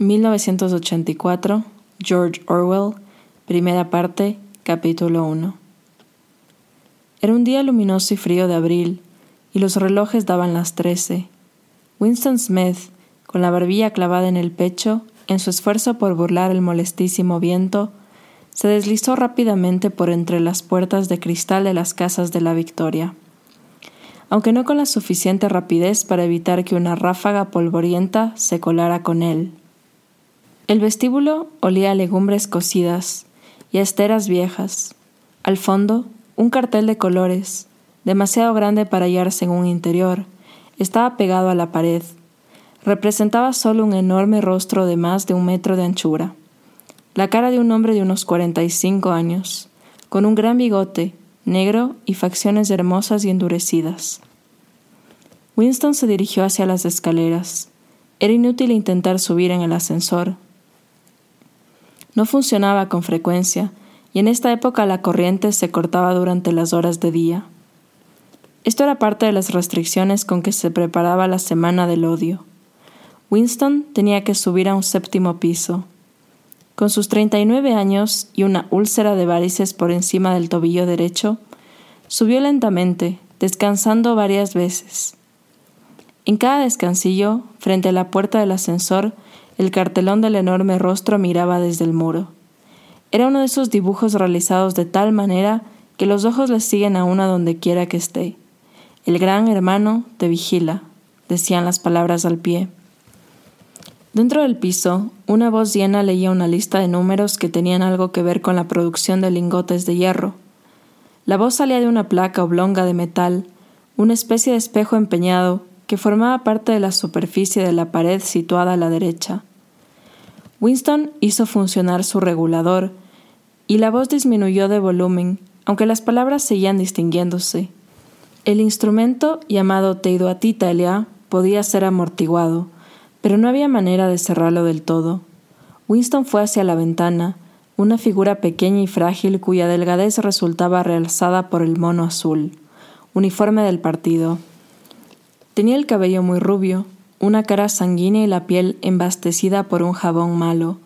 1984, George Orwell, primera parte, capítulo 1. Era un día luminoso y frío de abril, y los relojes daban las trece. Winston Smith, con la barbilla clavada en el pecho, en su esfuerzo por burlar el molestísimo viento, se deslizó rápidamente por entre las puertas de cristal de las casas de la Victoria aunque no con la suficiente rapidez para evitar que una ráfaga polvorienta se colara con él. El vestíbulo olía a legumbres cocidas y a esteras viejas. Al fondo, un cartel de colores, demasiado grande para hallarse en un interior, estaba pegado a la pared. Representaba solo un enorme rostro de más de un metro de anchura. La cara de un hombre de unos cuarenta y cinco años, con un gran bigote, negro y facciones hermosas y endurecidas. Winston se dirigió hacia las escaleras. Era inútil intentar subir en el ascensor. No funcionaba con frecuencia, y en esta época la corriente se cortaba durante las horas de día. Esto era parte de las restricciones con que se preparaba la Semana del Odio. Winston tenía que subir a un séptimo piso. Con sus 39 años y una úlcera de varices por encima del tobillo derecho, subió lentamente, descansando varias veces. En cada descansillo, frente a la puerta del ascensor, el cartelón del enorme rostro miraba desde el muro. Era uno de esos dibujos realizados de tal manera que los ojos le siguen a uno donde quiera que esté. El gran hermano te vigila, decían las palabras al pie. Dentro del piso, una voz llena leía una lista de números que tenían algo que ver con la producción de lingotes de hierro. La voz salía de una placa oblonga de metal, una especie de espejo empeñado que formaba parte de la superficie de la pared situada a la derecha. Winston hizo funcionar su regulador y la voz disminuyó de volumen, aunque las palabras seguían distinguiéndose. El instrumento llamado Teidoatitalia podía ser amortiguado, pero no había manera de cerrarlo del todo. Winston fue hacia la ventana, una figura pequeña y frágil cuya delgadez resultaba realzada por el mono azul, uniforme del partido. Tenía el cabello muy rubio, una cara sanguínea y la piel embastecida por un jabón malo,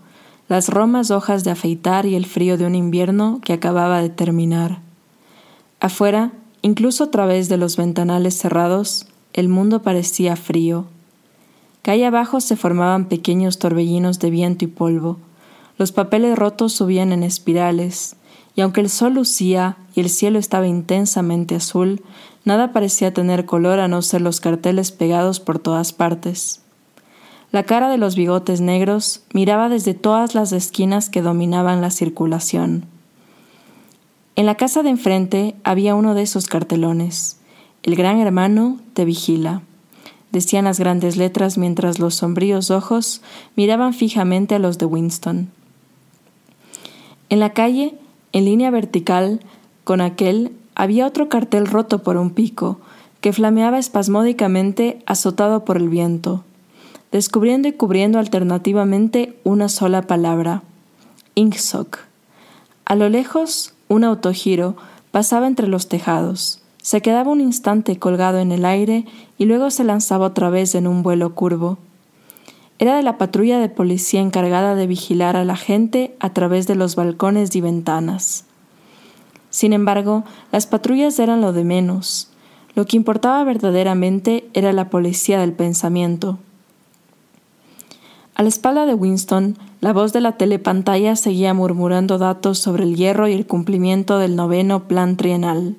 las romas hojas de afeitar y el frío de un invierno que acababa de terminar. Afuera, incluso a través de los ventanales cerrados, el mundo parecía frío. Calle abajo se formaban pequeños torbellinos de viento y polvo. Los papeles rotos subían en espirales, y aunque el sol lucía y el cielo estaba intensamente azul, nada parecía tener color a no ser los carteles pegados por todas partes. La cara de los bigotes negros miraba desde todas las esquinas que dominaban la circulación. En la casa de enfrente había uno de esos cartelones. El gran hermano te vigila. Decían las grandes letras mientras los sombríos ojos miraban fijamente a los de Winston. En la calle en línea vertical con aquel había otro cartel roto por un pico, que flameaba espasmódicamente azotado por el viento, descubriendo y cubriendo alternativamente una sola palabra, Inksock. A lo lejos, un autogiro pasaba entre los tejados, se quedaba un instante colgado en el aire y luego se lanzaba otra vez en un vuelo curvo. Era de la patrulla de policía encargada de vigilar a la gente a través de los balcones y ventanas. Sin embargo, las patrullas eran lo de menos. Lo que importaba verdaderamente era la policía del pensamiento. A la espalda de Winston, la voz de la telepantalla seguía murmurando datos sobre el hierro y el cumplimiento del noveno plan trienal.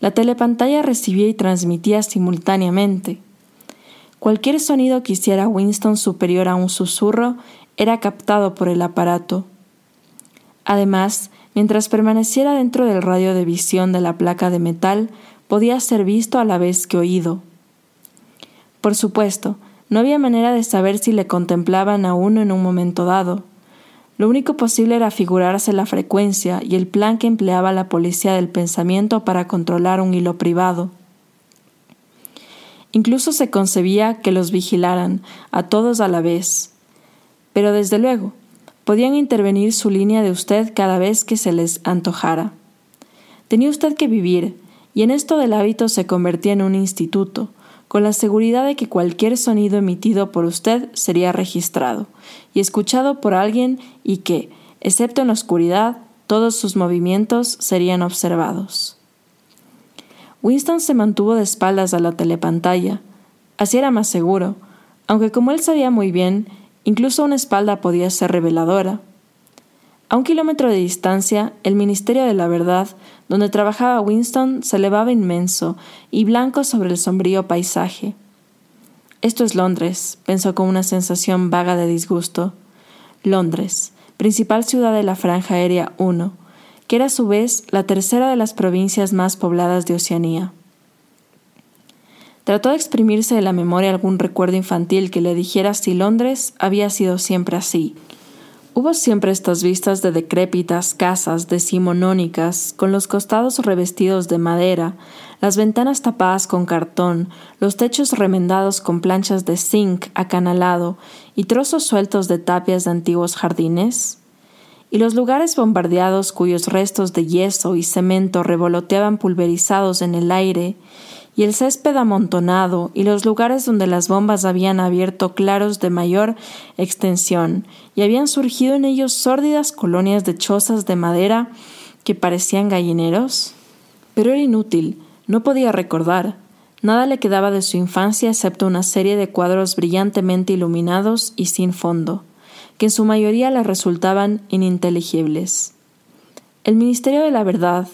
La telepantalla recibía y transmitía simultáneamente. Cualquier sonido que hiciera Winston superior a un susurro era captado por el aparato. Además, mientras permaneciera dentro del radio de visión de la placa de metal, podía ser visto a la vez que oído. Por supuesto, no había manera de saber si le contemplaban a uno en un momento dado. Lo único posible era figurarse la frecuencia y el plan que empleaba la policía del pensamiento para controlar un hilo privado. Incluso se concebía que los vigilaran a todos a la vez. Pero desde luego, podían intervenir su línea de usted cada vez que se les antojara. Tenía usted que vivir, y en esto del hábito se convertía en un instituto, con la seguridad de que cualquier sonido emitido por usted sería registrado y escuchado por alguien y que, excepto en la oscuridad, todos sus movimientos serían observados. Winston se mantuvo de espaldas a la telepantalla. Así era más seguro, aunque como él sabía muy bien, incluso una espalda podía ser reveladora. A un kilómetro de distancia, el Ministerio de la Verdad, donde trabajaba Winston, se elevaba inmenso y blanco sobre el sombrío paisaje. Esto es Londres, pensó con una sensación vaga de disgusto. Londres, principal ciudad de la Franja Aérea 1, que era a su vez la tercera de las provincias más pobladas de Oceanía. Trató de exprimirse de la memoria algún recuerdo infantil que le dijera si Londres había sido siempre así, Hubo siempre estas vistas de decrépitas casas decimonónicas, con los costados revestidos de madera, las ventanas tapadas con cartón, los techos remendados con planchas de zinc acanalado y trozos sueltos de tapias de antiguos jardines, y los lugares bombardeados cuyos restos de yeso y cemento revoloteaban pulverizados en el aire, y el césped amontonado y los lugares donde las bombas habían abierto claros de mayor extensión y habían surgido en ellos sórdidas colonias de chozas de madera que parecían gallineros? Pero era inútil, no podía recordar. Nada le quedaba de su infancia excepto una serie de cuadros brillantemente iluminados y sin fondo, que en su mayoría le resultaban ininteligibles. El Ministerio de la Verdad,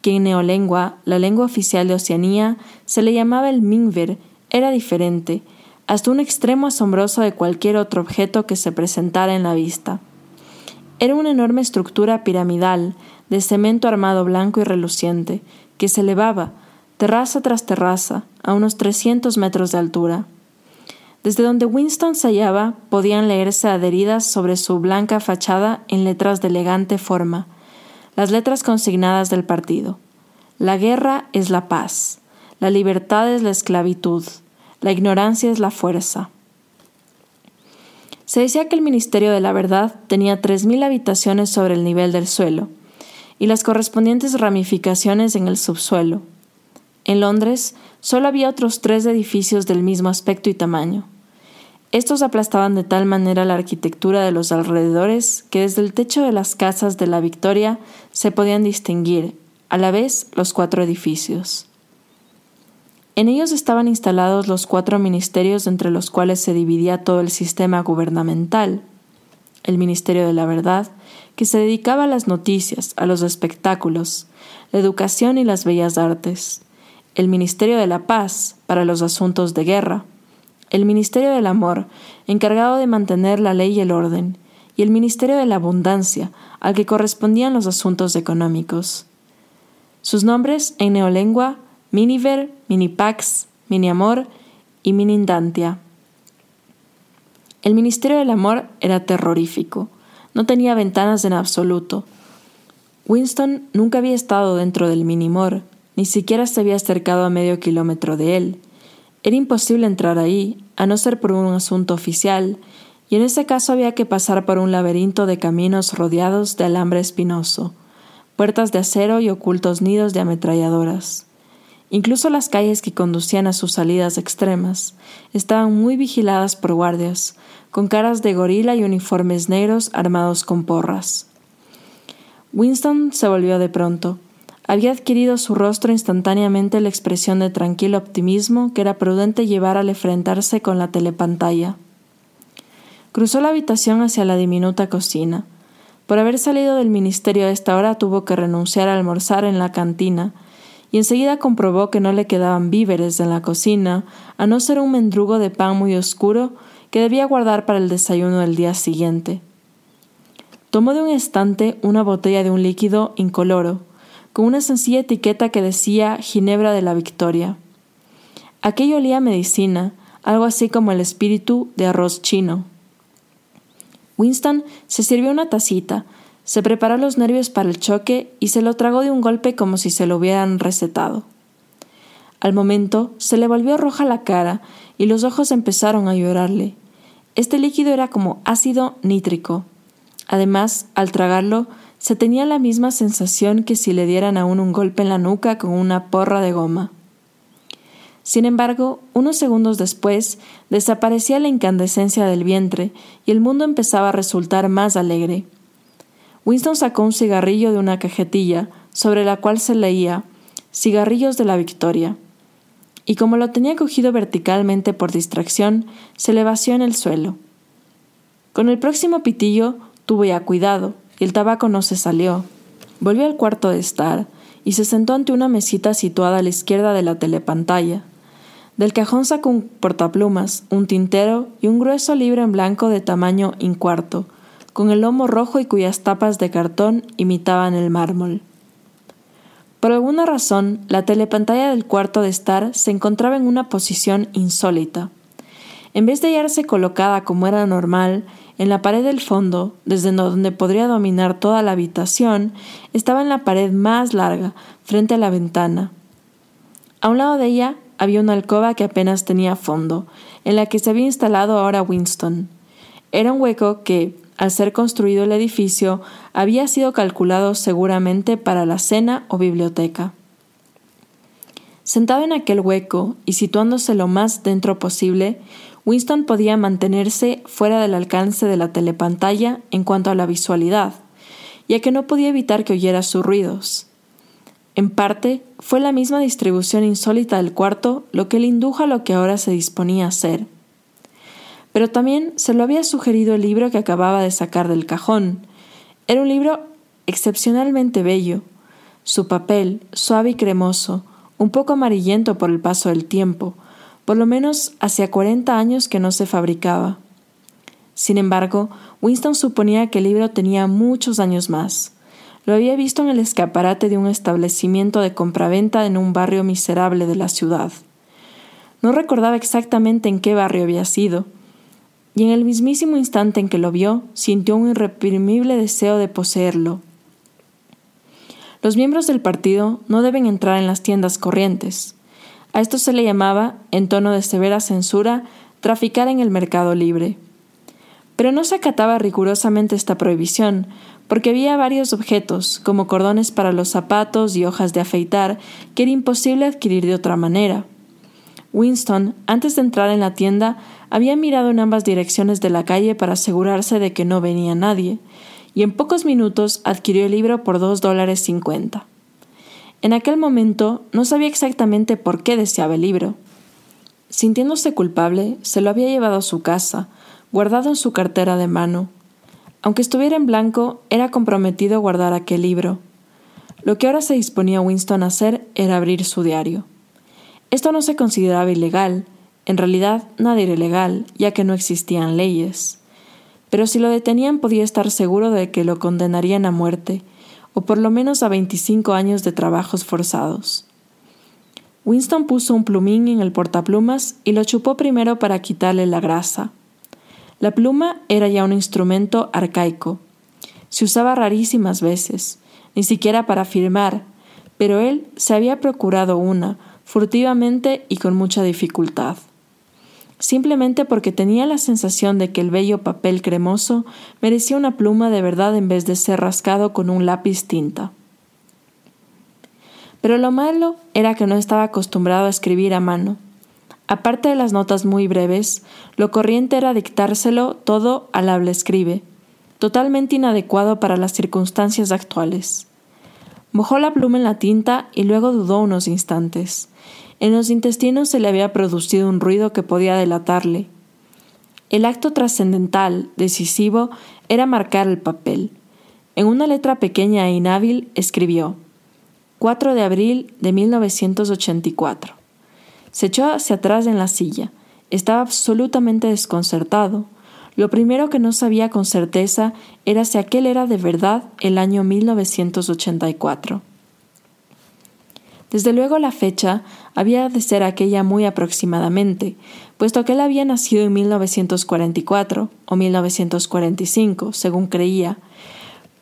que en neolengua, la lengua oficial de Oceanía, se le llamaba el Mingver, era diferente, hasta un extremo asombroso de cualquier otro objeto que se presentara en la vista. Era una enorme estructura piramidal, de cemento armado blanco y reluciente, que se elevaba, terraza tras terraza, a unos 300 metros de altura. Desde donde Winston se hallaba podían leerse adheridas sobre su blanca fachada en letras de elegante forma, las letras consignadas del partido. La guerra es la paz, la libertad es la esclavitud, la ignorancia es la fuerza. Se decía que el Ministerio de la Verdad tenía tres mil habitaciones sobre el nivel del suelo y las correspondientes ramificaciones en el subsuelo. En Londres solo había otros tres edificios del mismo aspecto y tamaño. Estos aplastaban de tal manera la arquitectura de los alrededores que desde el techo de las casas de la Victoria se podían distinguir, a la vez, los cuatro edificios. En ellos estaban instalados los cuatro ministerios entre los cuales se dividía todo el sistema gubernamental. El Ministerio de la Verdad, que se dedicaba a las noticias, a los espectáculos, la educación y las bellas artes. El Ministerio de la Paz, para los asuntos de guerra el Ministerio del Amor, encargado de mantener la ley y el orden, y el Ministerio de la Abundancia, al que correspondían los asuntos económicos. Sus nombres en neolengua Miniver, Minipax, Miniamor y Minindantia. El Ministerio del Amor era terrorífico. No tenía ventanas en absoluto. Winston nunca había estado dentro del Minimor, ni siquiera se había acercado a medio kilómetro de él. Era imposible entrar ahí, a no ser por un asunto oficial, y en ese caso había que pasar por un laberinto de caminos rodeados de alambre espinoso, puertas de acero y ocultos nidos de ametralladoras. Incluso las calles que conducían a sus salidas extremas estaban muy vigiladas por guardias, con caras de gorila y uniformes negros armados con porras. Winston se volvió de pronto había adquirido su rostro instantáneamente la expresión de tranquilo optimismo que era prudente llevar al enfrentarse con la telepantalla. Cruzó la habitación hacia la diminuta cocina. Por haber salido del ministerio a esta hora tuvo que renunciar a almorzar en la cantina, y enseguida comprobó que no le quedaban víveres en la cocina, a no ser un mendrugo de pan muy oscuro que debía guardar para el desayuno del día siguiente. Tomó de un estante una botella de un líquido incoloro, con una sencilla etiqueta que decía Ginebra de la Victoria. Aquello olía a medicina, algo así como el espíritu de arroz chino. Winston se sirvió una tacita, se preparó los nervios para el choque y se lo tragó de un golpe como si se lo hubieran recetado. Al momento se le volvió roja la cara y los ojos empezaron a llorarle. Este líquido era como ácido nítrico. Además, al tragarlo, se tenía la misma sensación que si le dieran aún un golpe en la nuca con una porra de goma. Sin embargo, unos segundos después desaparecía la incandescencia del vientre y el mundo empezaba a resultar más alegre. Winston sacó un cigarrillo de una cajetilla sobre la cual se leía Cigarrillos de la Victoria. Y como lo tenía cogido verticalmente por distracción, se le vació en el suelo. Con el próximo pitillo tuvo ya cuidado, el tabaco no se salió. Volvió al cuarto de estar y se sentó ante una mesita situada a la izquierda de la telepantalla. Del cajón sacó un portaplumas, un tintero y un grueso libro en blanco de tamaño incuarto, con el lomo rojo y cuyas tapas de cartón imitaban el mármol. Por alguna razón, la telepantalla del cuarto de estar se encontraba en una posición insólita. En vez de hallarse colocada como era normal, en la pared del fondo, desde donde podría dominar toda la habitación, estaba en la pared más larga, frente a la ventana. A un lado de ella había una alcoba que apenas tenía fondo, en la que se había instalado ahora Winston. Era un hueco que, al ser construido el edificio, había sido calculado seguramente para la cena o biblioteca. Sentado en aquel hueco y situándose lo más dentro posible, Winston podía mantenerse fuera del alcance de la telepantalla en cuanto a la visualidad, ya que no podía evitar que oyera sus ruidos. En parte, fue la misma distribución insólita del cuarto lo que le indujo a lo que ahora se disponía a hacer pero también se lo había sugerido el libro que acababa de sacar del cajón. Era un libro excepcionalmente bello, su papel suave y cremoso, un poco amarillento por el paso del tiempo, por lo menos hacía cuarenta años que no se fabricaba. Sin embargo, Winston suponía que el libro tenía muchos años más. Lo había visto en el escaparate de un establecimiento de compraventa en un barrio miserable de la ciudad. No recordaba exactamente en qué barrio había sido, y en el mismísimo instante en que lo vio, sintió un irreprimible deseo de poseerlo. Los miembros del partido no deben entrar en las tiendas corrientes. A esto se le llamaba, en tono de severa censura, traficar en el mercado libre. Pero no se acataba rigurosamente esta prohibición, porque había varios objetos, como cordones para los zapatos y hojas de afeitar, que era imposible adquirir de otra manera. Winston, antes de entrar en la tienda, había mirado en ambas direcciones de la calle para asegurarse de que no venía nadie, y en pocos minutos adquirió el libro por dos dólares cincuenta. En aquel momento no sabía exactamente por qué deseaba el libro. Sintiéndose culpable, se lo había llevado a su casa, guardado en su cartera de mano. Aunque estuviera en blanco, era comprometido guardar aquel libro. Lo que ahora se disponía Winston a hacer era abrir su diario. Esto no se consideraba ilegal, en realidad nada era ilegal, ya que no existían leyes. Pero si lo detenían podía estar seguro de que lo condenarían a muerte, o por lo menos a 25 años de trabajos forzados. Winston puso un plumín en el portaplumas y lo chupó primero para quitarle la grasa. La pluma era ya un instrumento arcaico. Se usaba rarísimas veces, ni siquiera para firmar, pero él se había procurado una, furtivamente y con mucha dificultad simplemente porque tenía la sensación de que el bello papel cremoso merecía una pluma de verdad en vez de ser rascado con un lápiz tinta. Pero lo malo era que no estaba acostumbrado a escribir a mano. Aparte de las notas muy breves, lo corriente era dictárselo todo al habla escribe, totalmente inadecuado para las circunstancias actuales. Mojó la pluma en la tinta y luego dudó unos instantes. En los intestinos se le había producido un ruido que podía delatarle. El acto trascendental, decisivo, era marcar el papel. En una letra pequeña e inhábil escribió 4 de abril de 1984. Se echó hacia atrás en la silla. Estaba absolutamente desconcertado. Lo primero que no sabía con certeza era si aquel era de verdad el año 1984. Desde luego la fecha había de ser aquella muy aproximadamente, puesto que él había nacido en 1944 o 1945, según creía.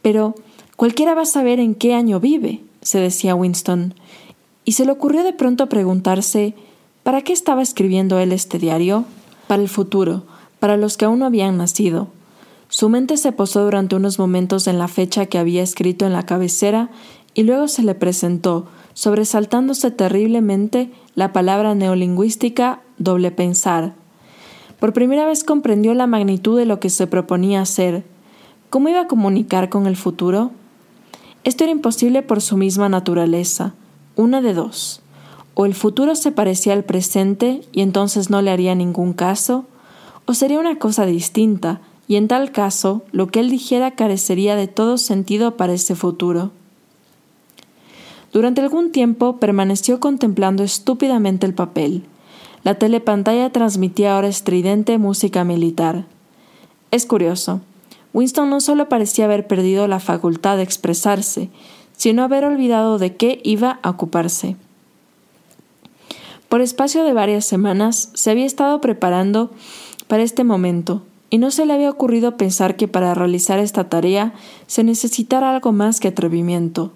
Pero cualquiera va a saber en qué año vive, se decía Winston, y se le ocurrió de pronto preguntarse ¿para qué estaba escribiendo él este diario? Para el futuro, para los que aún no habían nacido. Su mente se posó durante unos momentos en la fecha que había escrito en la cabecera y luego se le presentó, sobresaltándose terriblemente, la palabra neolingüística doble pensar. Por primera vez comprendió la magnitud de lo que se proponía hacer. ¿Cómo iba a comunicar con el futuro? Esto era imposible por su misma naturaleza. Una de dos. O el futuro se parecía al presente y entonces no le haría ningún caso, o sería una cosa distinta, y en tal caso lo que él dijera carecería de todo sentido para ese futuro. Durante algún tiempo permaneció contemplando estúpidamente el papel. La telepantalla transmitía ahora estridente música militar. Es curioso. Winston no solo parecía haber perdido la facultad de expresarse, sino haber olvidado de qué iba a ocuparse. Por espacio de varias semanas se había estado preparando para este momento, y no se le había ocurrido pensar que para realizar esta tarea se necesitara algo más que atrevimiento.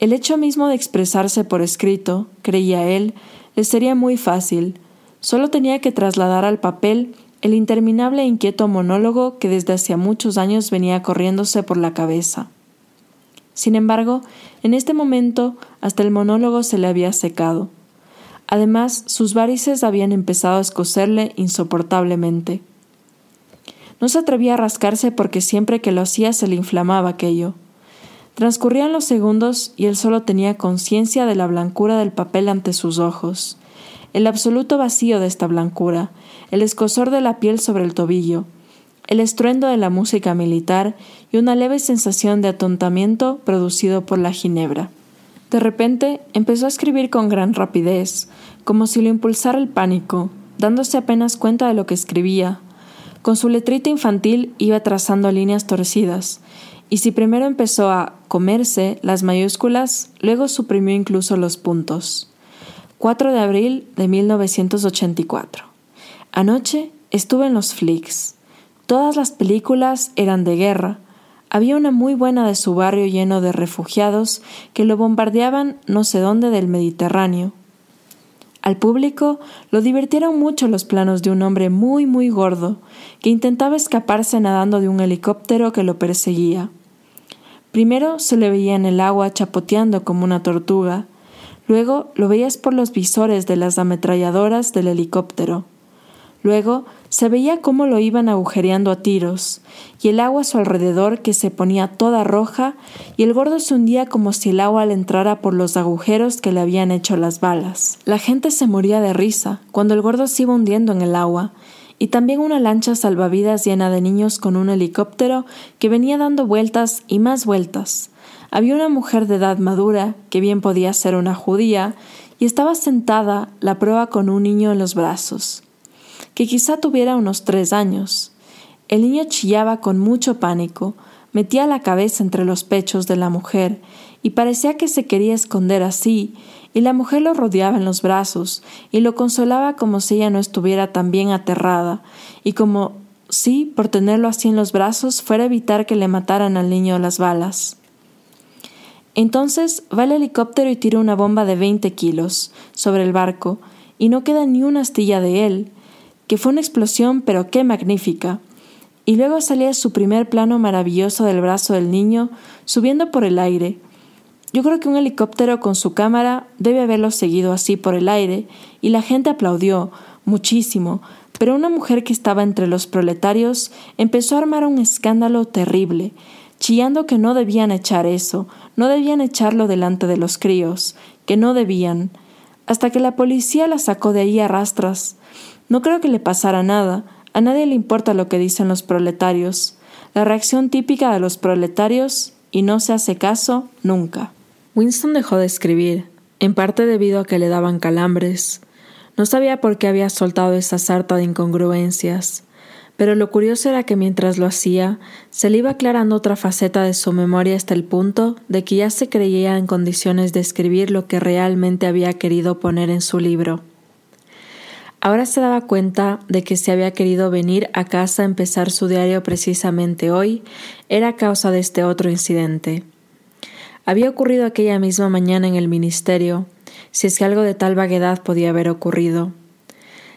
El hecho mismo de expresarse por escrito, creía él, le sería muy fácil. Solo tenía que trasladar al papel el interminable e inquieto monólogo que desde hacía muchos años venía corriéndose por la cabeza. Sin embargo, en este momento hasta el monólogo se le había secado. Además, sus varices habían empezado a escocerle insoportablemente. No se atrevía a rascarse porque siempre que lo hacía se le inflamaba aquello. Transcurrían los segundos y él solo tenía conciencia de la blancura del papel ante sus ojos, el absoluto vacío de esta blancura, el escosor de la piel sobre el tobillo, el estruendo de la música militar y una leve sensación de atontamiento producido por la ginebra. De repente empezó a escribir con gran rapidez, como si lo impulsara el pánico, dándose apenas cuenta de lo que escribía. Con su letrita infantil iba trazando líneas torcidas, y si primero empezó a comerse las mayúsculas, luego suprimió incluso los puntos. 4 de abril de 1984. Anoche estuve en los flicks. Todas las películas eran de guerra. Había una muy buena de su barrio lleno de refugiados que lo bombardeaban no sé dónde del Mediterráneo. Al público lo divirtieron mucho los planos de un hombre muy muy gordo que intentaba escaparse nadando de un helicóptero que lo perseguía. Primero se le veía en el agua chapoteando como una tortuga, luego lo veías por los visores de las ametralladoras del helicóptero. Luego se veía cómo lo iban agujereando a tiros, y el agua a su alrededor que se ponía toda roja, y el gordo se hundía como si el agua le entrara por los agujeros que le habían hecho las balas. La gente se moría de risa cuando el gordo se iba hundiendo en el agua, y también una lancha salvavidas llena de niños con un helicóptero que venía dando vueltas y más vueltas. Había una mujer de edad madura, que bien podía ser una judía, y estaba sentada la prueba con un niño en los brazos, que quizá tuviera unos tres años. El niño chillaba con mucho pánico, metía la cabeza entre los pechos de la mujer y parecía que se quería esconder así, y la mujer lo rodeaba en los brazos y lo consolaba como si ella no estuviera tan bien aterrada, y como si, por tenerlo así en los brazos, fuera a evitar que le mataran al niño las balas. Entonces va el helicóptero y tira una bomba de veinte kilos sobre el barco, y no queda ni una astilla de él, que fue una explosión, pero qué magnífica. Y luego salía su primer plano maravilloso del brazo del niño, subiendo por el aire, yo creo que un helicóptero con su cámara debe haberlo seguido así por el aire, y la gente aplaudió muchísimo, pero una mujer que estaba entre los proletarios empezó a armar un escándalo terrible, chillando que no debían echar eso, no debían echarlo delante de los críos, que no debían, hasta que la policía la sacó de ahí a rastras. No creo que le pasara nada, a nadie le importa lo que dicen los proletarios. La reacción típica de los proletarios, y no se hace caso nunca. Winston dejó de escribir, en parte debido a que le daban calambres. No sabía por qué había soltado esa sarta de incongruencias, pero lo curioso era que mientras lo hacía, se le iba aclarando otra faceta de su memoria hasta el punto de que ya se creía en condiciones de escribir lo que realmente había querido poner en su libro. Ahora se daba cuenta de que si había querido venir a casa a empezar su diario precisamente hoy, era causa de este otro incidente. Había ocurrido aquella misma mañana en el ministerio, si es que algo de tal vaguedad podía haber ocurrido.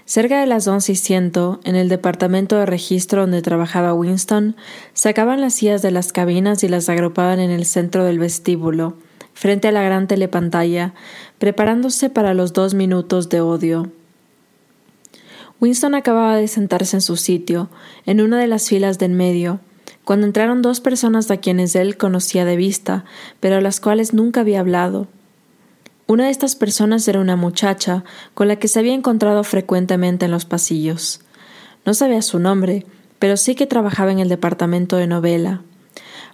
Cerca de las once y ciento, en el departamento de registro donde trabajaba Winston, sacaban las sillas de las cabinas y las agrupaban en el centro del vestíbulo, frente a la gran telepantalla, preparándose para los dos minutos de odio. Winston acababa de sentarse en su sitio, en una de las filas del medio, cuando entraron dos personas a quienes él conocía de vista, pero a las cuales nunca había hablado. Una de estas personas era una muchacha con la que se había encontrado frecuentemente en los pasillos. No sabía su nombre, pero sí que trabajaba en el departamento de novela.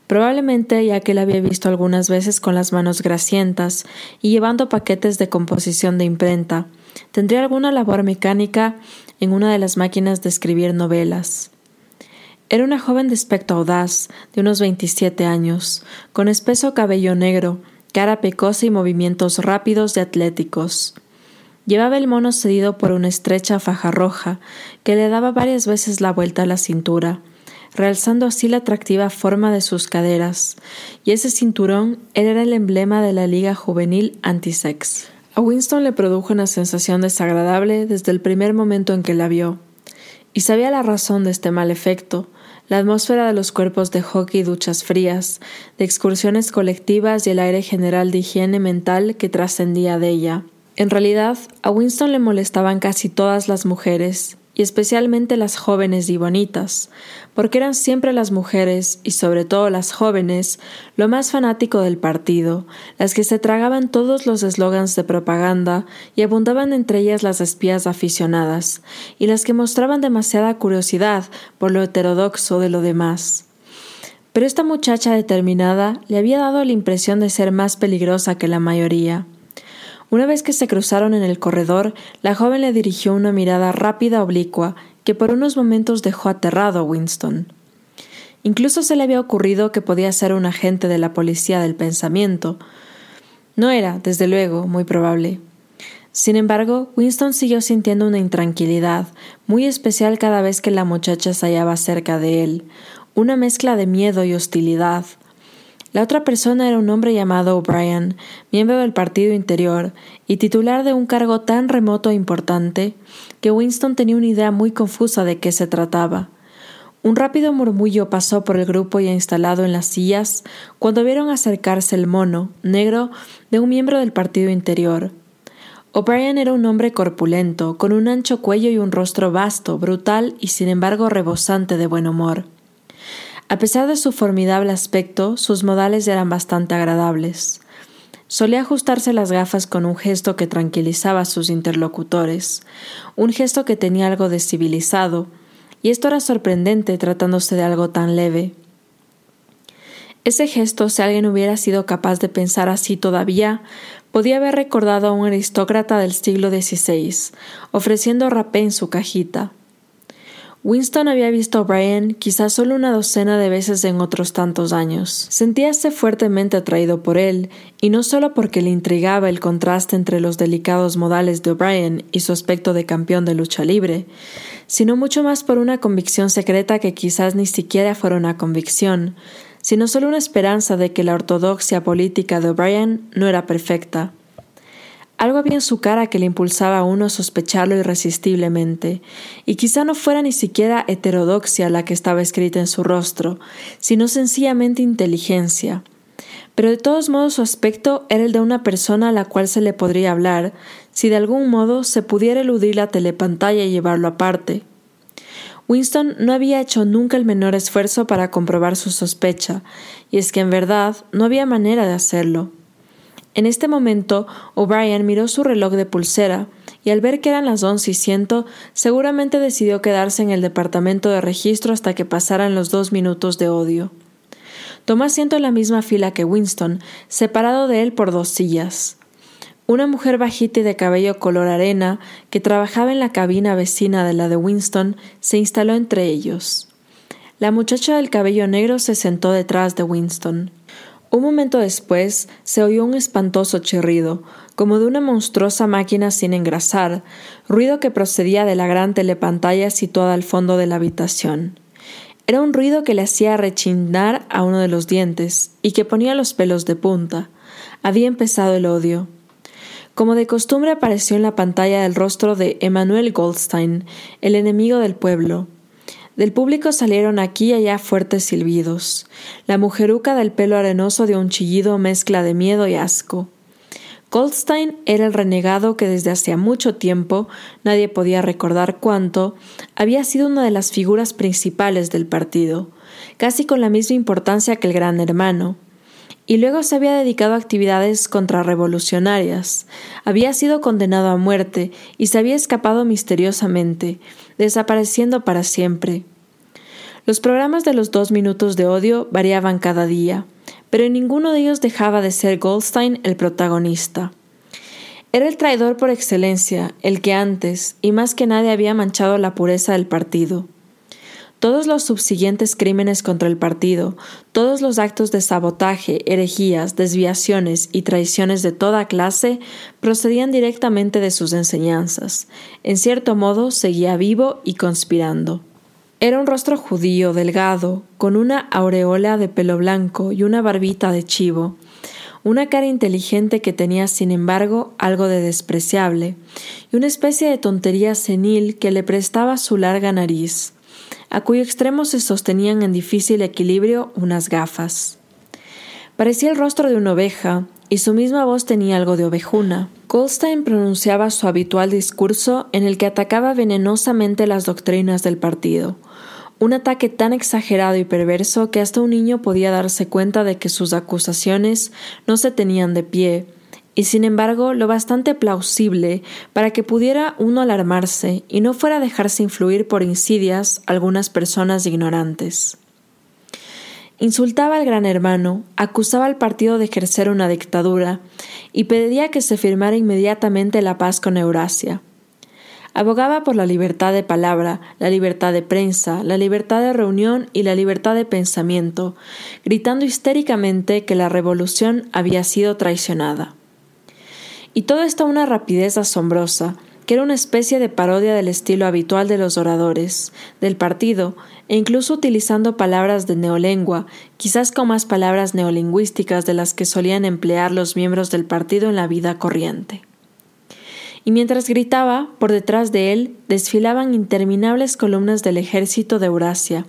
Probablemente ya que la había visto algunas veces con las manos grasientas y llevando paquetes de composición de imprenta, tendría alguna labor mecánica en una de las máquinas de escribir novelas. Era una joven de aspecto audaz, de unos 27 años, con espeso cabello negro, cara pecosa y movimientos rápidos y atléticos. Llevaba el mono cedido por una estrecha faja roja que le daba varias veces la vuelta a la cintura, realzando así la atractiva forma de sus caderas, y ese cinturón era el emblema de la Liga Juvenil Antisex. A Winston le produjo una sensación desagradable desde el primer momento en que la vio, y sabía la razón de este mal efecto, la atmósfera de los cuerpos de hockey y duchas frías, de excursiones colectivas y el aire general de higiene mental que trascendía de ella. En realidad, a Winston le molestaban casi todas las mujeres, y especialmente las jóvenes y bonitas, porque eran siempre las mujeres, y sobre todo las jóvenes, lo más fanático del partido, las que se tragaban todos los eslogans de propaganda y abundaban entre ellas las espías aficionadas, y las que mostraban demasiada curiosidad por lo heterodoxo de lo demás. Pero esta muchacha determinada le había dado la impresión de ser más peligrosa que la mayoría. Una vez que se cruzaron en el corredor, la joven le dirigió una mirada rápida oblicua que por unos momentos dejó aterrado a Winston. Incluso se le había ocurrido que podía ser un agente de la policía del pensamiento. No era, desde luego, muy probable. Sin embargo, Winston siguió sintiendo una intranquilidad, muy especial cada vez que la muchacha se hallaba cerca de él, una mezcla de miedo y hostilidad. La otra persona era un hombre llamado O'Brien, miembro del Partido Interior y titular de un cargo tan remoto e importante que Winston tenía una idea muy confusa de qué se trataba. Un rápido murmullo pasó por el grupo ya instalado en las sillas cuando vieron acercarse el mono, negro, de un miembro del Partido Interior. O'Brien era un hombre corpulento, con un ancho cuello y un rostro vasto, brutal y sin embargo rebosante de buen humor. A pesar de su formidable aspecto, sus modales eran bastante agradables. Solía ajustarse las gafas con un gesto que tranquilizaba a sus interlocutores, un gesto que tenía algo de civilizado, y esto era sorprendente tratándose de algo tan leve. Ese gesto, si alguien hubiera sido capaz de pensar así todavía, podía haber recordado a un aristócrata del siglo XVI, ofreciendo rapé en su cajita. Winston había visto a Brian quizás solo una docena de veces en otros tantos años. Sentíase fuertemente atraído por él, y no solo porque le intrigaba el contraste entre los delicados modales de O'Brien y su aspecto de campeón de lucha libre, sino mucho más por una convicción secreta que quizás ni siquiera fuera una convicción, sino solo una esperanza de que la ortodoxia política de O'Brien no era perfecta. Algo había en su cara que le impulsaba a uno a sospecharlo irresistiblemente, y quizá no fuera ni siquiera heterodoxia la que estaba escrita en su rostro, sino sencillamente inteligencia. Pero de todos modos su aspecto era el de una persona a la cual se le podría hablar, si de algún modo se pudiera eludir la telepantalla y llevarlo aparte. Winston no había hecho nunca el menor esfuerzo para comprobar su sospecha, y es que en verdad no había manera de hacerlo. En este momento, O'Brien miró su reloj de pulsera y al ver que eran las once y ciento, seguramente decidió quedarse en el departamento de registro hasta que pasaran los dos minutos de odio. Tomó asiento en la misma fila que Winston, separado de él por dos sillas. Una mujer bajita y de cabello color arena, que trabajaba en la cabina vecina de la de Winston, se instaló entre ellos. La muchacha del cabello negro se sentó detrás de Winston. Un momento después se oyó un espantoso chirrido, como de una monstruosa máquina sin engrasar, ruido que procedía de la gran telepantalla situada al fondo de la habitación. Era un ruido que le hacía rechinar a uno de los dientes y que ponía los pelos de punta. Había empezado el odio. Como de costumbre apareció en la pantalla el rostro de Emanuel Goldstein, el enemigo del pueblo, Del público salieron aquí y allá fuertes silbidos. La mujeruca del pelo arenoso dio un chillido mezcla de miedo y asco. Goldstein era el renegado que desde hacía mucho tiempo, nadie podía recordar cuánto, había sido una de las figuras principales del partido, casi con la misma importancia que el gran hermano. Y luego se había dedicado a actividades contrarrevolucionarias, había sido condenado a muerte y se había escapado misteriosamente, desapareciendo para siempre. Los programas de los dos minutos de odio variaban cada día pero en ninguno de ellos dejaba de ser Goldstein el protagonista. Era el traidor por excelencia, el que antes y más que nadie había manchado la pureza del partido. Todos los subsiguientes crímenes contra el partido, todos los actos de sabotaje, herejías, desviaciones y traiciones de toda clase procedían directamente de sus enseñanzas. En cierto modo seguía vivo y conspirando. Era un rostro judío, delgado, con una aureola de pelo blanco y una barbita de chivo, una cara inteligente que tenía, sin embargo, algo de despreciable, y una especie de tontería senil que le prestaba su larga nariz, a cuyo extremo se sostenían en difícil equilibrio unas gafas. Parecía el rostro de una oveja, y su misma voz tenía algo de ovejuna. Goldstein pronunciaba su habitual discurso en el que atacaba venenosamente las doctrinas del partido, un ataque tan exagerado y perverso que hasta un niño podía darse cuenta de que sus acusaciones no se tenían de pie, y sin embargo lo bastante plausible para que pudiera uno alarmarse y no fuera a dejarse influir por insidias algunas personas ignorantes. Insultaba al gran hermano, acusaba al partido de ejercer una dictadura y pedía que se firmara inmediatamente la paz con Eurasia. Abogaba por la libertad de palabra, la libertad de prensa, la libertad de reunión y la libertad de pensamiento, gritando histéricamente que la revolución había sido traicionada. Y todo esto a una rapidez asombrosa, que era una especie de parodia del estilo habitual de los oradores, del partido, e incluso utilizando palabras de neolengua, quizás con más palabras neolingüísticas de las que solían emplear los miembros del partido en la vida corriente. Y mientras gritaba, por detrás de él desfilaban interminables columnas del ejército de Eurasia,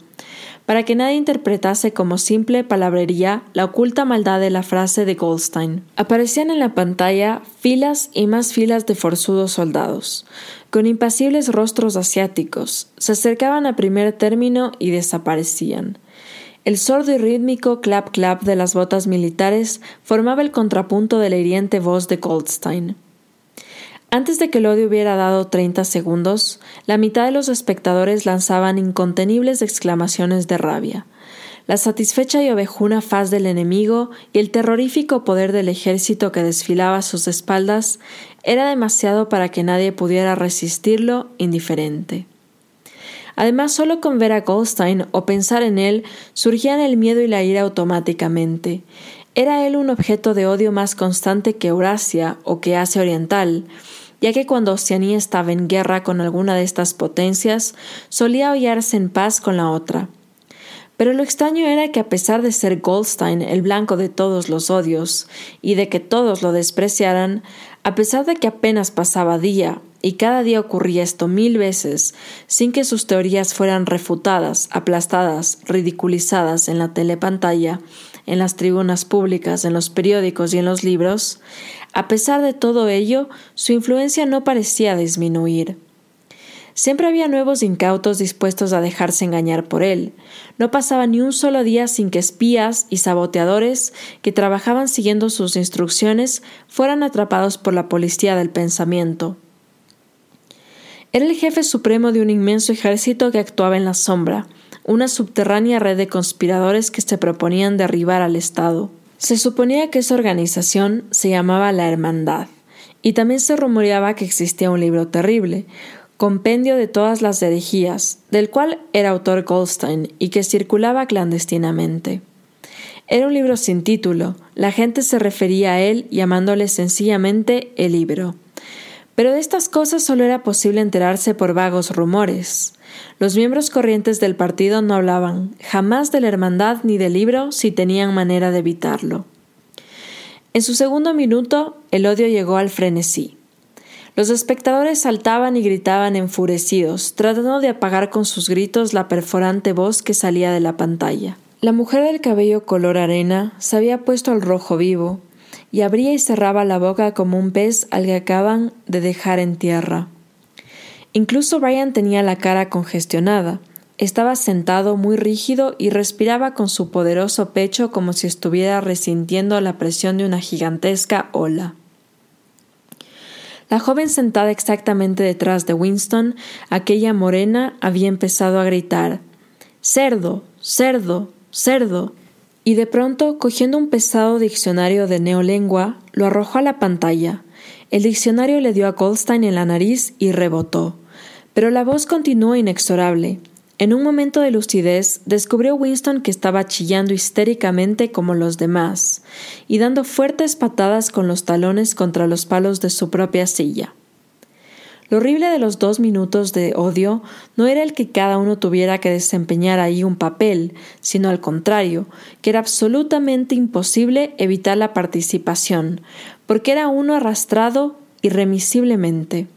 para que nadie interpretase como simple palabrería la oculta maldad de la frase de Goldstein. Aparecían en la pantalla filas y más filas de forzudos soldados, con impasibles rostros asiáticos, se acercaban a primer término y desaparecían. El sordo y rítmico clap clap de las botas militares formaba el contrapunto de la hiriente voz de Goldstein. Antes de que el odio hubiera dado treinta segundos, la mitad de los espectadores lanzaban incontenibles exclamaciones de rabia. La satisfecha y ovejuna faz del enemigo y el terrorífico poder del ejército que desfilaba a sus espaldas era demasiado para que nadie pudiera resistirlo indiferente. Además, solo con ver a Goldstein o pensar en él surgían el miedo y la ira automáticamente. Era él un objeto de odio más constante que Eurasia o que Asia Oriental, ya que cuando Oceanía estaba en guerra con alguna de estas potencias, solía hollarse en paz con la otra. Pero lo extraño era que a pesar de ser Goldstein el blanco de todos los odios, y de que todos lo despreciaran, a pesar de que apenas pasaba día, y cada día ocurría esto mil veces, sin que sus teorías fueran refutadas, aplastadas, ridiculizadas en la telepantalla, en las tribunas públicas, en los periódicos y en los libros, a pesar de todo ello, su influencia no parecía disminuir. Siempre había nuevos incautos dispuestos a dejarse engañar por él. No pasaba ni un solo día sin que espías y saboteadores que trabajaban siguiendo sus instrucciones fueran atrapados por la policía del pensamiento. Era el jefe supremo de un inmenso ejército que actuaba en la sombra, una subterránea red de conspiradores que se proponían derribar al Estado. Se suponía que esa organización se llamaba la Hermandad, y también se rumoreaba que existía un libro terrible, compendio de todas las herejías, del cual era autor Goldstein y que circulaba clandestinamente. Era un libro sin título, la gente se refería a él llamándole sencillamente el libro. Pero de estas cosas solo era posible enterarse por vagos rumores. Los miembros corrientes del partido no hablaban jamás de la hermandad ni del libro si tenían manera de evitarlo. En su segundo minuto, el odio llegó al frenesí. Los espectadores saltaban y gritaban enfurecidos, tratando de apagar con sus gritos la perforante voz que salía de la pantalla. La mujer del cabello color arena se había puesto al rojo vivo, y abría y cerraba la boca como un pez al que acaban de dejar en tierra. Incluso Brian tenía la cara congestionada. Estaba sentado muy rígido y respiraba con su poderoso pecho como si estuviera resintiendo la presión de una gigantesca ola. La joven sentada exactamente detrás de Winston, aquella morena, había empezado a gritar Cerdo, cerdo, cerdo, y de pronto, cogiendo un pesado diccionario de neolengua, lo arrojó a la pantalla. El diccionario le dio a Goldstein en la nariz y rebotó. Pero la voz continuó inexorable. En un momento de lucidez, descubrió Winston que estaba chillando histéricamente como los demás, y dando fuertes patadas con los talones contra los palos de su propia silla. Lo horrible de los dos minutos de odio no era el que cada uno tuviera que desempeñar ahí un papel, sino al contrario, que era absolutamente imposible evitar la participación, porque era uno arrastrado irremisiblemente.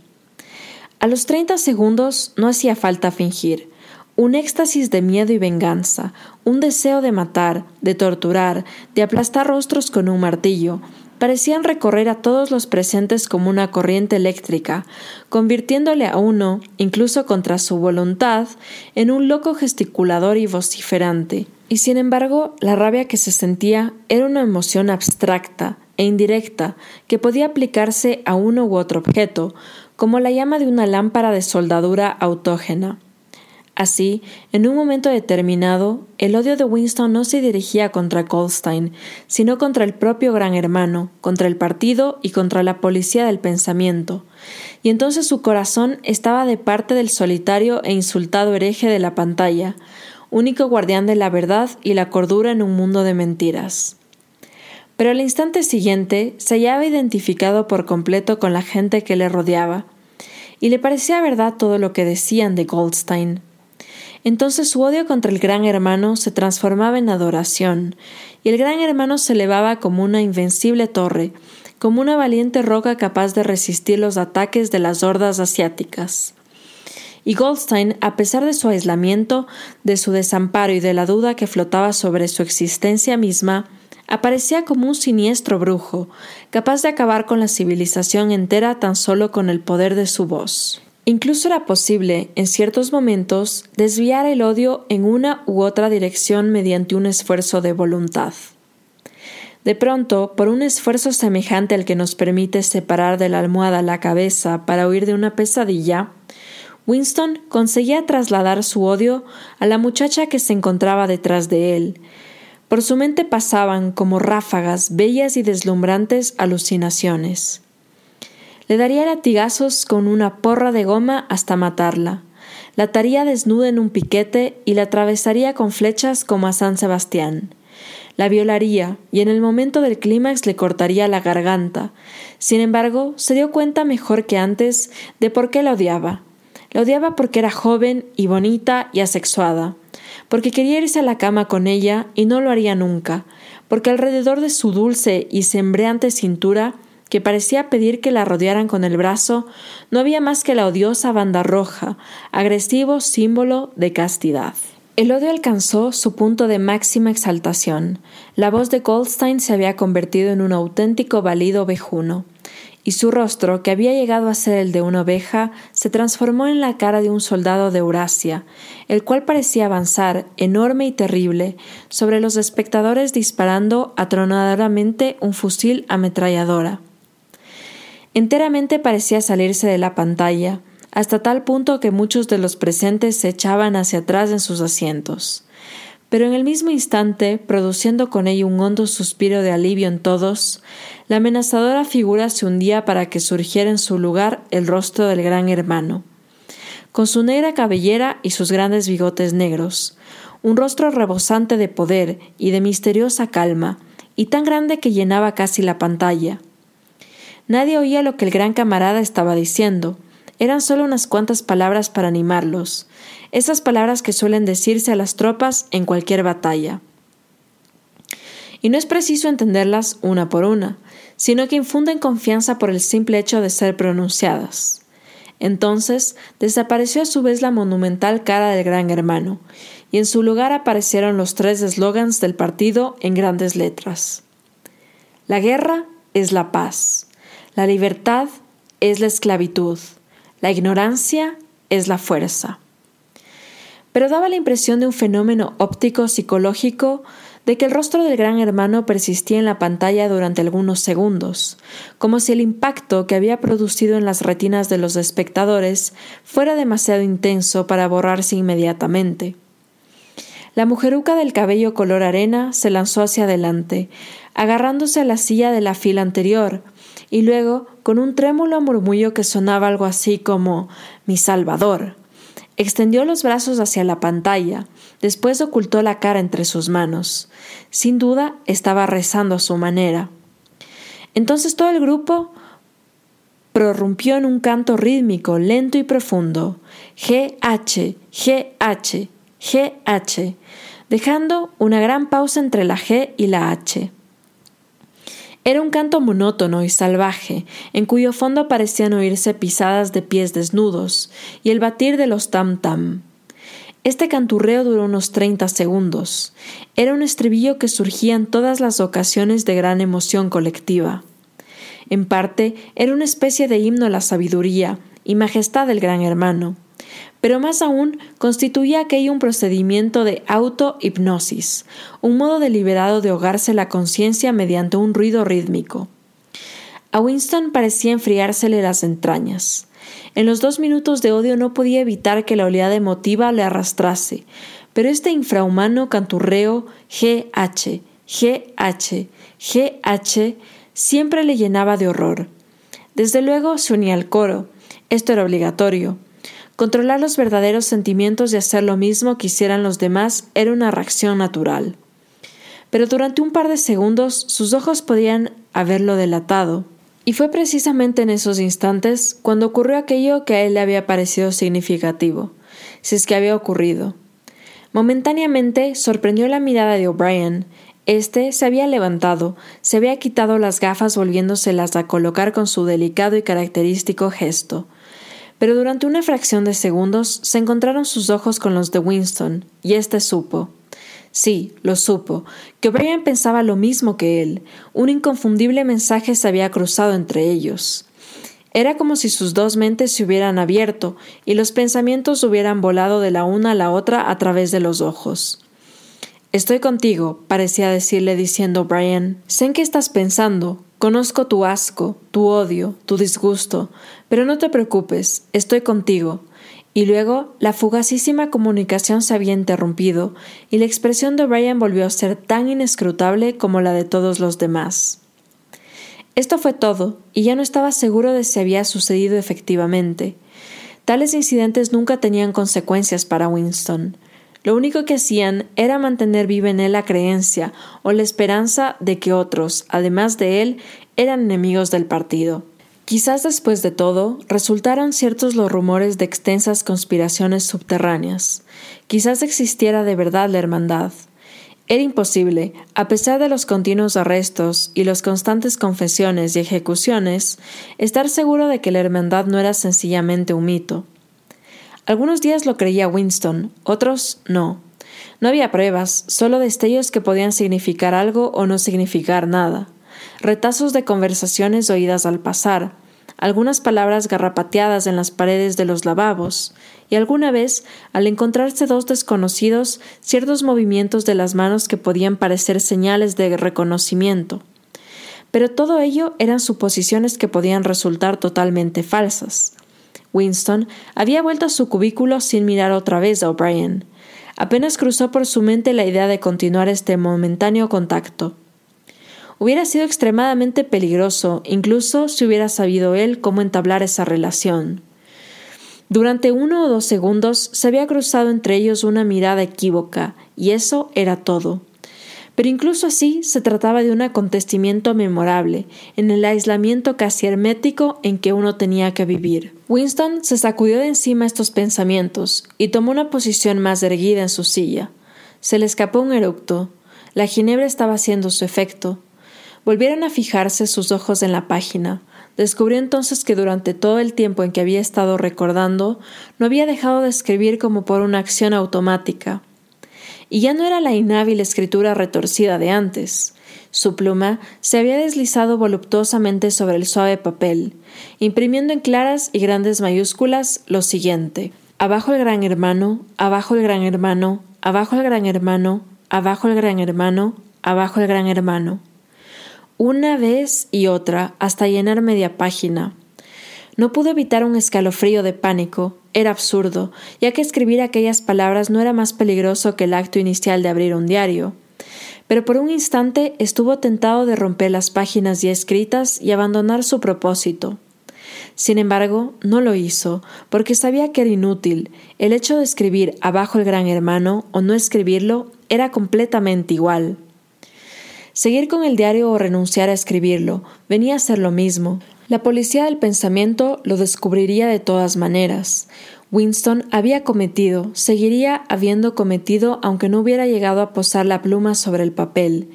A los treinta segundos no hacía falta fingir. Un éxtasis de miedo y venganza, un deseo de matar, de torturar, de aplastar rostros con un martillo, parecían recorrer a todos los presentes como una corriente eléctrica, convirtiéndole a uno, incluso contra su voluntad, en un loco gesticulador y vociferante. Y sin embargo, la rabia que se sentía era una emoción abstracta e indirecta que podía aplicarse a uno u otro objeto, como la llama de una lámpara de soldadura autógena. Así, en un momento determinado, el odio de Winston no se dirigía contra Goldstein, sino contra el propio gran hermano, contra el partido y contra la policía del pensamiento. Y entonces su corazón estaba de parte del solitario e insultado hereje de la pantalla, único guardián de la verdad y la cordura en un mundo de mentiras. Pero al instante siguiente se hallaba identificado por completo con la gente que le rodeaba, y le parecía verdad todo lo que decían de Goldstein. Entonces su odio contra el gran hermano se transformaba en adoración, y el gran hermano se elevaba como una invencible torre, como una valiente roca capaz de resistir los ataques de las hordas asiáticas. Y Goldstein, a pesar de su aislamiento, de su desamparo y de la duda que flotaba sobre su existencia misma, aparecía como un siniestro brujo, capaz de acabar con la civilización entera tan solo con el poder de su voz. Incluso era posible, en ciertos momentos, desviar el odio en una u otra dirección mediante un esfuerzo de voluntad. De pronto, por un esfuerzo semejante al que nos permite separar de la almohada la cabeza para huir de una pesadilla, Winston conseguía trasladar su odio a la muchacha que se encontraba detrás de él. Por su mente pasaban como ráfagas bellas y deslumbrantes alucinaciones. Le daría latigazos con una porra de goma hasta matarla. La ataría desnuda en un piquete y la atravesaría con flechas como a San Sebastián. La violaría y en el momento del clímax le cortaría la garganta. Sin embargo, se dio cuenta mejor que antes de por qué la odiaba. La odiaba porque era joven y bonita y asexuada, porque quería irse a la cama con ella y no lo haría nunca, porque alrededor de su dulce y sembreante cintura que parecía pedir que la rodearan con el brazo, no había más que la odiosa banda roja, agresivo símbolo de castidad. El odio alcanzó su punto de máxima exaltación. La voz de Goldstein se había convertido en un auténtico balido ovejuno, y su rostro, que había llegado a ser el de una oveja, se transformó en la cara de un soldado de Eurasia, el cual parecía avanzar, enorme y terrible, sobre los espectadores disparando atronadoramente un fusil ametralladora. Enteramente parecía salirse de la pantalla, hasta tal punto que muchos de los presentes se echaban hacia atrás en sus asientos. Pero en el mismo instante, produciendo con ello un hondo suspiro de alivio en todos, la amenazadora figura se hundía para que surgiera en su lugar el rostro del gran hermano. Con su negra cabellera y sus grandes bigotes negros, un rostro rebosante de poder y de misteriosa calma, y tan grande que llenaba casi la pantalla, Nadie oía lo que el gran camarada estaba diciendo. Eran solo unas cuantas palabras para animarlos, esas palabras que suelen decirse a las tropas en cualquier batalla. Y no es preciso entenderlas una por una, sino que infunden confianza por el simple hecho de ser pronunciadas. Entonces desapareció a su vez la monumental cara del gran hermano, y en su lugar aparecieron los tres eslogans del partido en grandes letras. La guerra es la paz, la libertad es la esclavitud, la ignorancia es la fuerza. Pero daba la impresión de un fenómeno óptico psicológico de que el rostro del gran hermano persistía en la pantalla durante algunos segundos, como si el impacto que había producido en las retinas de los espectadores fuera demasiado intenso para borrarse inmediatamente. La mujeruca del cabello color arena se lanzó hacia adelante, agarrándose a la silla de la fila anterior, y luego, con un trémulo murmullo que sonaba algo así como Mi Salvador, extendió los brazos hacia la pantalla, después ocultó la cara entre sus manos. Sin duda estaba rezando a su manera. Entonces todo el grupo prorrumpió en un canto rítmico, lento y profundo. G-H, G-H, G-H, dejando una gran pausa entre la G y la H. Era un canto monótono y salvaje, en cuyo fondo parecían oírse pisadas de pies desnudos y el batir de los tam-tam. Este canturreo duró unos treinta segundos. Era un estribillo que surgía en todas las ocasiones de gran emoción colectiva. En parte, era una especie de himno a la sabiduría y majestad del gran hermano pero más aún constituía aquello un procedimiento de auto-hipnosis, un modo deliberado de ahogarse la conciencia mediante un ruido rítmico. A Winston parecía enfriársele las entrañas. En los dos minutos de odio no podía evitar que la oleada emotiva le arrastrase, pero este infrahumano canturreo GH, GH, GH siempre le llenaba de horror. Desde luego se unía al coro. Esto era obligatorio. Controlar los verdaderos sentimientos y hacer lo mismo que hicieran los demás era una reacción natural. Pero durante un par de segundos sus ojos podían haberlo delatado, y fue precisamente en esos instantes cuando ocurrió aquello que a él le había parecido significativo, si es que había ocurrido. Momentáneamente sorprendió la mirada de O'Brien. Este se había levantado, se había quitado las gafas volviéndoselas a colocar con su delicado y característico gesto pero durante una fracción de segundos se encontraron sus ojos con los de Winston, y éste supo. Sí, lo supo, que Brian pensaba lo mismo que él. Un inconfundible mensaje se había cruzado entre ellos. Era como si sus dos mentes se hubieran abierto y los pensamientos hubieran volado de la una a la otra a través de los ojos. Estoy contigo, parecía decirle diciendo Brian. Sé en qué estás pensando, Conozco tu asco, tu odio, tu disgusto, pero no te preocupes, estoy contigo. Y luego la fugacísima comunicación se había interrumpido y la expresión de Brian volvió a ser tan inescrutable como la de todos los demás. Esto fue todo, y ya no estaba seguro de si había sucedido efectivamente. Tales incidentes nunca tenían consecuencias para Winston. Lo único que hacían era mantener viva en él la creencia o la esperanza de que otros, además de él, eran enemigos del partido. Quizás después de todo resultaron ciertos los rumores de extensas conspiraciones subterráneas. Quizás existiera de verdad la hermandad. Era imposible, a pesar de los continuos arrestos y las constantes confesiones y ejecuciones, estar seguro de que la hermandad no era sencillamente un mito. Algunos días lo creía Winston, otros no. No había pruebas, solo destellos que podían significar algo o no significar nada. Retazos de conversaciones oídas al pasar, algunas palabras garrapateadas en las paredes de los lavabos, y alguna vez, al encontrarse dos desconocidos, ciertos movimientos de las manos que podían parecer señales de reconocimiento. Pero todo ello eran suposiciones que podían resultar totalmente falsas. Winston había vuelto a su cubículo sin mirar otra vez a O'Brien. Apenas cruzó por su mente la idea de continuar este momentáneo contacto. Hubiera sido extremadamente peligroso, incluso si hubiera sabido él cómo entablar esa relación. Durante uno o dos segundos se había cruzado entre ellos una mirada equívoca, y eso era todo. Pero incluso así se trataba de un acontecimiento memorable, en el aislamiento casi hermético en que uno tenía que vivir. Winston se sacudió de encima estos pensamientos y tomó una posición más erguida en su silla. Se le escapó un eructo. La ginebra estaba haciendo su efecto. Volvieron a fijarse sus ojos en la página. Descubrió entonces que durante todo el tiempo en que había estado recordando, no había dejado de escribir como por una acción automática. Y ya no era la inhábil escritura retorcida de antes. Su pluma se había deslizado voluptuosamente sobre el suave papel, imprimiendo en claras y grandes mayúsculas lo siguiente Abajo el gran hermano, abajo el gran hermano, abajo el gran hermano, abajo el gran hermano, abajo el gran hermano. Una vez y otra, hasta llenar media página. No pude evitar un escalofrío de pánico. Era absurdo, ya que escribir aquellas palabras no era más peligroso que el acto inicial de abrir un diario. Pero por un instante estuvo tentado de romper las páginas ya escritas y abandonar su propósito. Sin embargo, no lo hizo, porque sabía que era inútil. El hecho de escribir abajo el gran hermano o no escribirlo era completamente igual. Seguir con el diario o renunciar a escribirlo venía a ser lo mismo. La policía del pensamiento lo descubriría de todas maneras. Winston había cometido, seguiría habiendo cometido aunque no hubiera llegado a posar la pluma sobre el papel,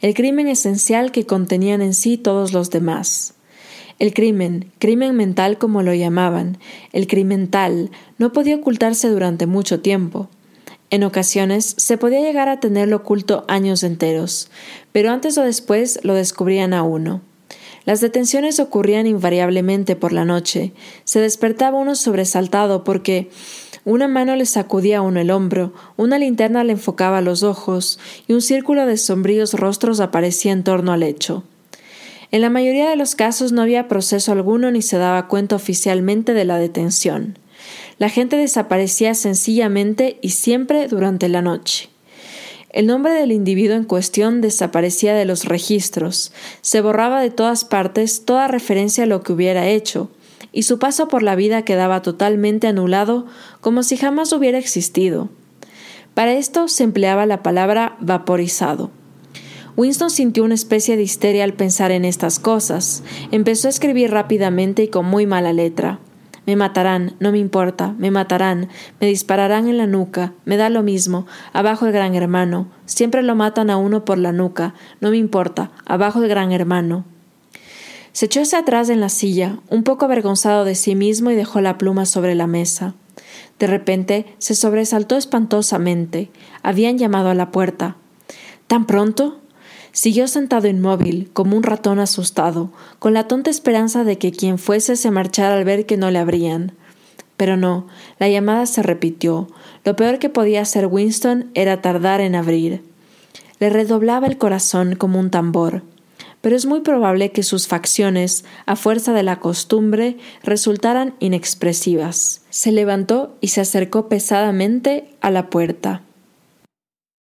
el crimen esencial que contenían en sí todos los demás. El crimen, crimen mental como lo llamaban, el crimen tal, no podía ocultarse durante mucho tiempo. En ocasiones se podía llegar a tenerlo oculto años enteros, pero antes o después lo descubrían a uno. Las detenciones ocurrían invariablemente por la noche. Se despertaba uno sobresaltado porque una mano le sacudía a uno el hombro, una linterna le enfocaba los ojos y un círculo de sombríos rostros aparecía en torno al lecho. En la mayoría de los casos no había proceso alguno ni se daba cuenta oficialmente de la detención. La gente desaparecía sencillamente y siempre durante la noche. El nombre del individuo en cuestión desaparecía de los registros, se borraba de todas partes toda referencia a lo que hubiera hecho, y su paso por la vida quedaba totalmente anulado como si jamás hubiera existido. Para esto se empleaba la palabra vaporizado. Winston sintió una especie de histeria al pensar en estas cosas. Empezó a escribir rápidamente y con muy mala letra. Me matarán, no me importa, me matarán, me dispararán en la nuca, me da lo mismo, abajo el gran hermano, siempre lo matan a uno por la nuca, no me importa, abajo el gran hermano. Se echó hacia atrás en la silla, un poco avergonzado de sí mismo y dejó la pluma sobre la mesa. De repente se sobresaltó espantosamente. Habían llamado a la puerta. ¿Tan pronto? Siguió sentado inmóvil, como un ratón asustado, con la tonta esperanza de que quien fuese se marchara al ver que no le abrían. Pero no, la llamada se repitió. Lo peor que podía hacer Winston era tardar en abrir. Le redoblaba el corazón como un tambor. Pero es muy probable que sus facciones, a fuerza de la costumbre, resultaran inexpresivas. Se levantó y se acercó pesadamente a la puerta.